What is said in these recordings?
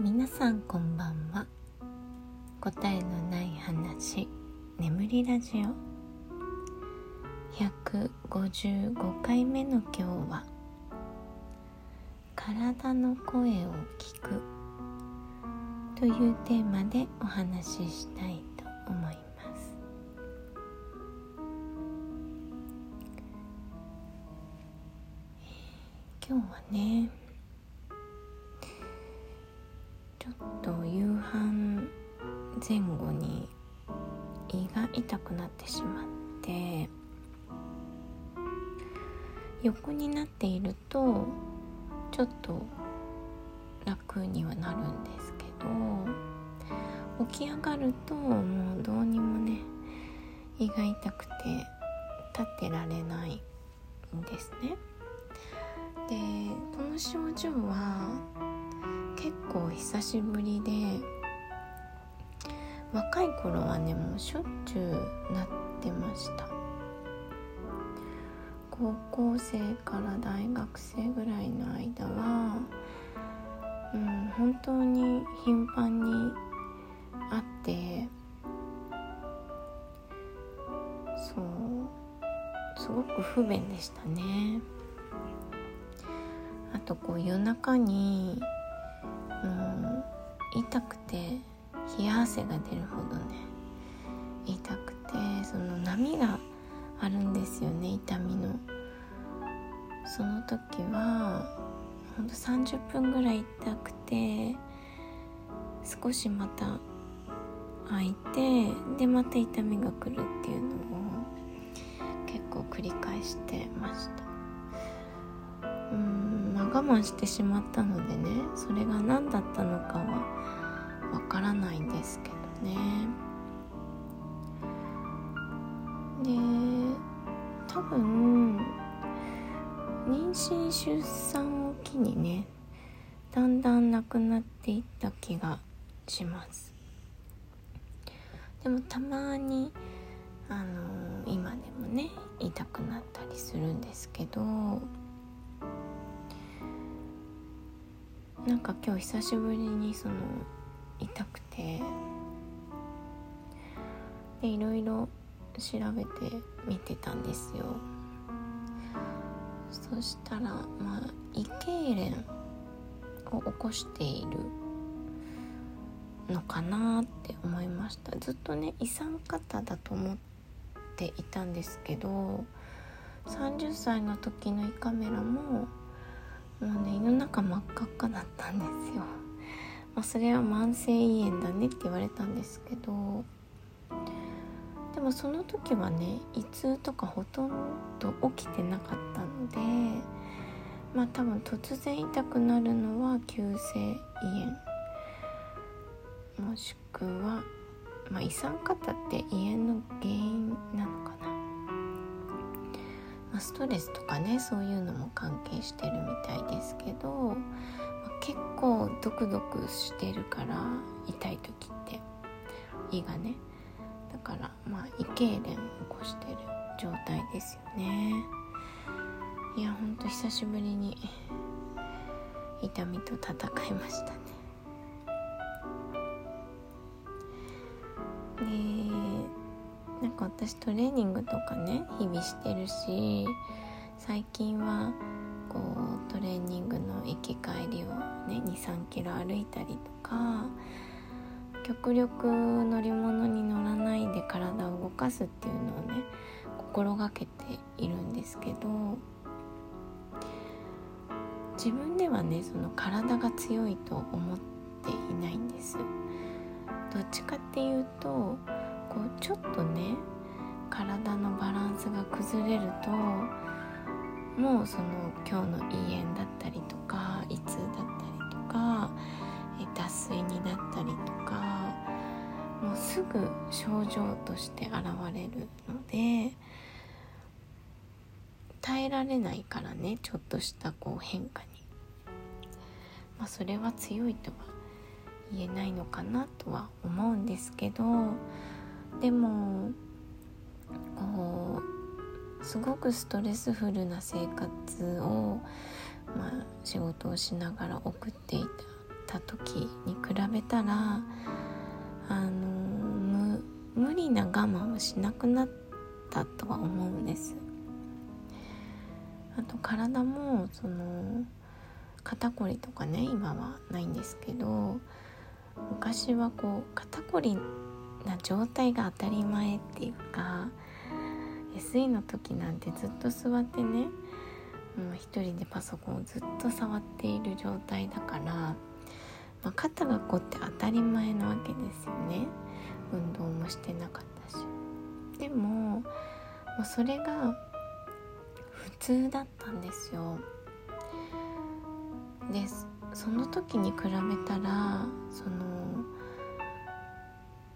皆さんこんばんは。答えのない話眠りラジオ。155回目の今日は「体の声を聞く」というテーマでお話ししたいと思います。今日はねょっと夕飯前後に胃が痛くなってしまって横になっているとちょっと楽にはなるんですけど起き上がるともうどうにもね胃が痛くて立ってられないんですね。でこの症状は結構久しぶりで若い頃はねもうしょっちゅうなってました。高校生から大学生ぐらいの間はうん本当に頻繁にあってそうすごく不便でしたね。あとこう夜中にもう痛くて冷や汗が出るほどね痛くてその波があるんですよね痛みの。その時はほんと30分ぐらい痛くて少しまた開いてでまた痛みが来るっていうのを結構繰り返してました。うん。我慢してしまったのでねそれが何だったのかはわからないんですけどね。で多分妊娠出産を機にねだんだんなくなっていった気がします。でもたまにあの、今でもね痛くなったりするんですけどなんか今日久しぶりにその痛くて。でいろいろ調べてみてたんですよ。そしたらまあ胃痙攣を起こしているのかなって思いました。ずっとね胃酸型だと思っていたんですけど30歳の時の胃カメラももうね胃の中真っ赤っかだったんですよ、まあ、それは慢性胃炎だねって言われたんですけど。でもその時はね胃痛とかほとんど起きてなかったのでまあ多分突然痛くなるのは急性胃炎。もしくは、まあ、胃酸型って胃炎の原因なのかな、まあ、ストレスとかねそういうのも関係してるみたいですけど、まあ、結構ドクドクしてるから痛い時って。胃がね。だからまあ胃痙攣を起こしてる状態ですよね。いやほんと久しぶりに痛みと戦いましたね。でなんか私トレーニングとかね日々してるし最近はこうトレーニングの行き帰りをね23キロ歩いたりとか極力乗り物に乗らないで体を動かすっていうのをね心がけているんですけど自分ではねその体が強いと思っていないんです。どっちかっていうとこうちょっとね体のバランスが崩れるともうその今日の胃炎だったりとか胃痛だったりとか脱水になったりとかもうすぐ症状として現れるので耐えられないからねちょっとしたこう変化に、まあ、それは強いとは言えないのかなとは思うんですけどでもこうすごくストレスフルな生活を、まあ、仕事をしながら送っていた時に比べたらあの無理な我慢をしなくなったとは思うんです。あと体もその肩こりとかね今はないんですけど昔はこう肩こりな状態が当たり前っていうか SE の時なんてずっと座ってねもう一人でパソコンをずっと触っている状態だから、まあ、肩が凝って当たり前なわけですよね。運動もしてなかったし。でももうそれが普通だったんですよ。でその時に比べたらその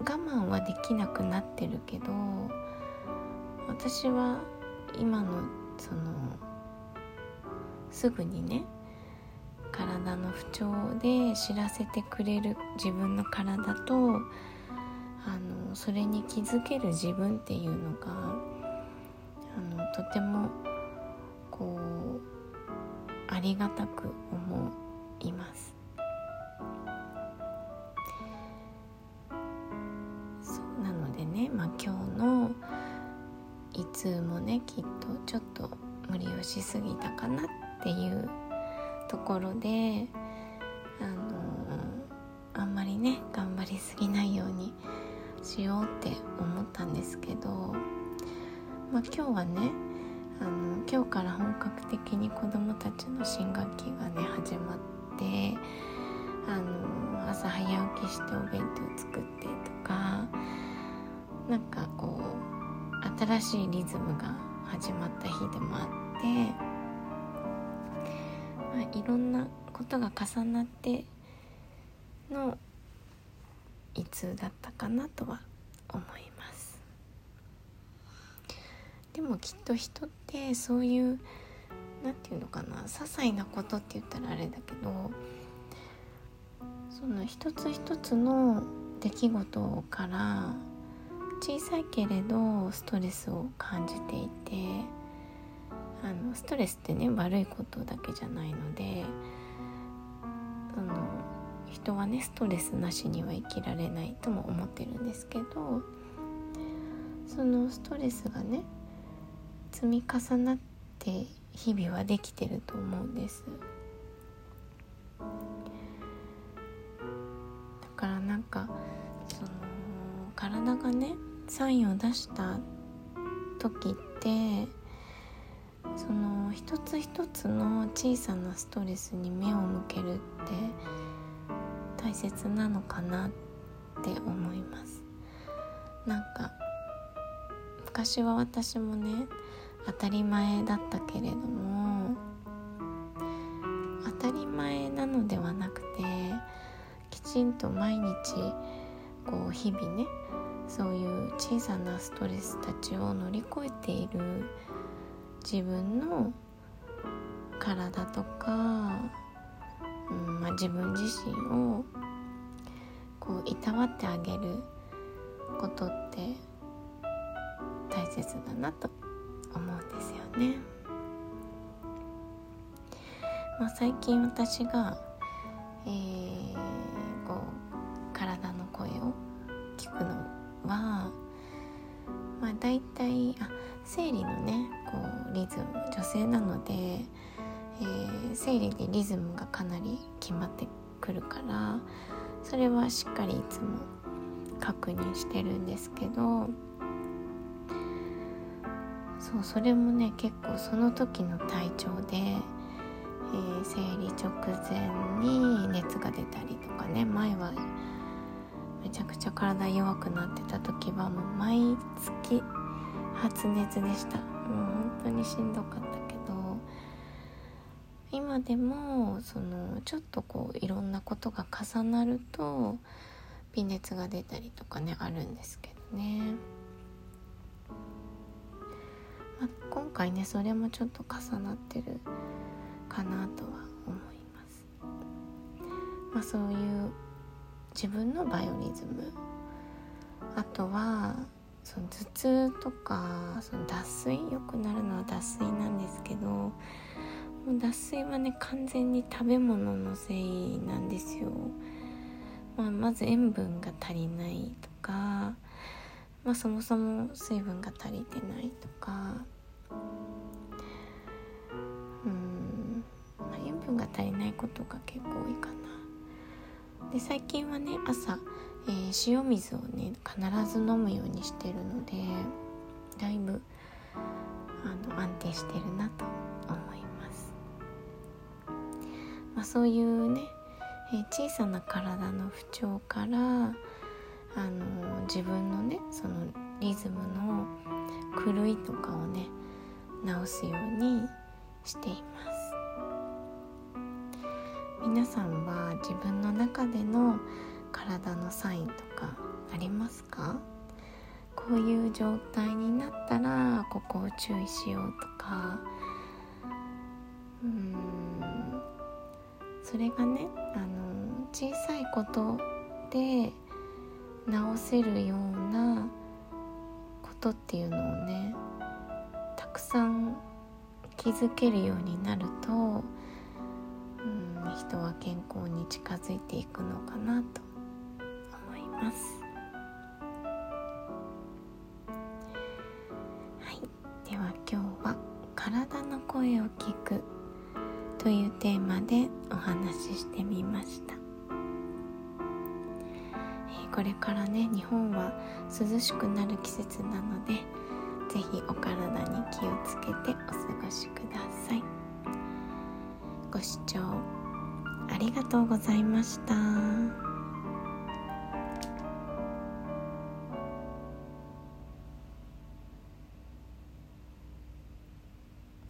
我慢はできなくなってるけど私は今のそのすぐにね体の不調で知らせてくれる自分の体とあのそれに気づける自分っていうのがあのとてもこうありがたく思います。まあ、今日の胃痛もねきっとちょっと無理をしすぎたかなっていうところであのあんまりね頑張りすぎないようにしようって思ったんですけど、まあ、今日はねあの今日から本格的に子どもたちの新学期がね始まってあの朝早起きしてお弁当作ってとかなんかこう新しいリズムが始まった日でもあって、まあ、いろんなことが重なっての胃痛だったかなとは思います。でもきっと人ってそういう何て言うのかな些細なことって言ったらあれだけどその一つ一つの出来事から小さいけれどストレスを感じていてあのストレスってね悪いことだけじゃないのでその人はねストレスなしには生きられないとも思ってるんですけどそのストレスがね積み重なって日々はできてると思うんです。だからなんかその体がねサインを出した時ってその一つ一つの小さなストレスに目を向けるって大切なのかなって思います。なんか昔は私もね当たり前だったけれども当たり前なのではなくてきちんと毎日こう日々ねそういう小さなストレスたちを乗り越えている自分の体とか、うんまあ、自分自身をこういたわってあげることって大切だなと思うんですよね。まあ、最近私が、えー、こう体の声を聞くのは、まあ、大体あ生理のねこうリズム女性なので、えー、生理でリズムがかなり決まってくるからそれはしっかりいつも確認してるんですけどそうそれもね結構その時の体調で、えー、生理直前に熱が出たりとかね前はめちゃくちゃ体弱くなってた時はもう毎月発熱でした。もう本当にしんどかったけど今でもそのちょっとこういろんなことが重なると微熱が出たりとかねあるんですけどね、まあ、今回ねそれもちょっと重なってるかなとは思います、まあ、そういう自分のバイオリズム。あとはその頭痛とかその脱水よくなるのは脱水なんですけどもう脱水はね完全に食べ物のせいなんですよ、まあ、まず塩分が足りないとか、まあ、そもそも水分が足りてないとか。うん、まあ、塩分が足りないことが結構多いかな。で最近はね朝、えー、塩水をね必ず飲むようにしてるのでだいぶあの安定してるなと思います、まあ、そういうね、えー、小さな体の不調からあの自分のねそのリズムの狂いとかをね直すようにしています。皆さんは自分の中での体のサインとかありますか？こういう状態になったらここを注意しようとか。うん。それがねあの小さいことで直せるようなことっていうのをねたくさん気づけるようになると人は健康に近づいていくのかなと思います。はい、では今日は体の声を聞くというテーマでお話ししてみました、これからね日本は涼しくなる季節なので是非お体に気をつけてお過ごしください。ご視聴ありがとうございました。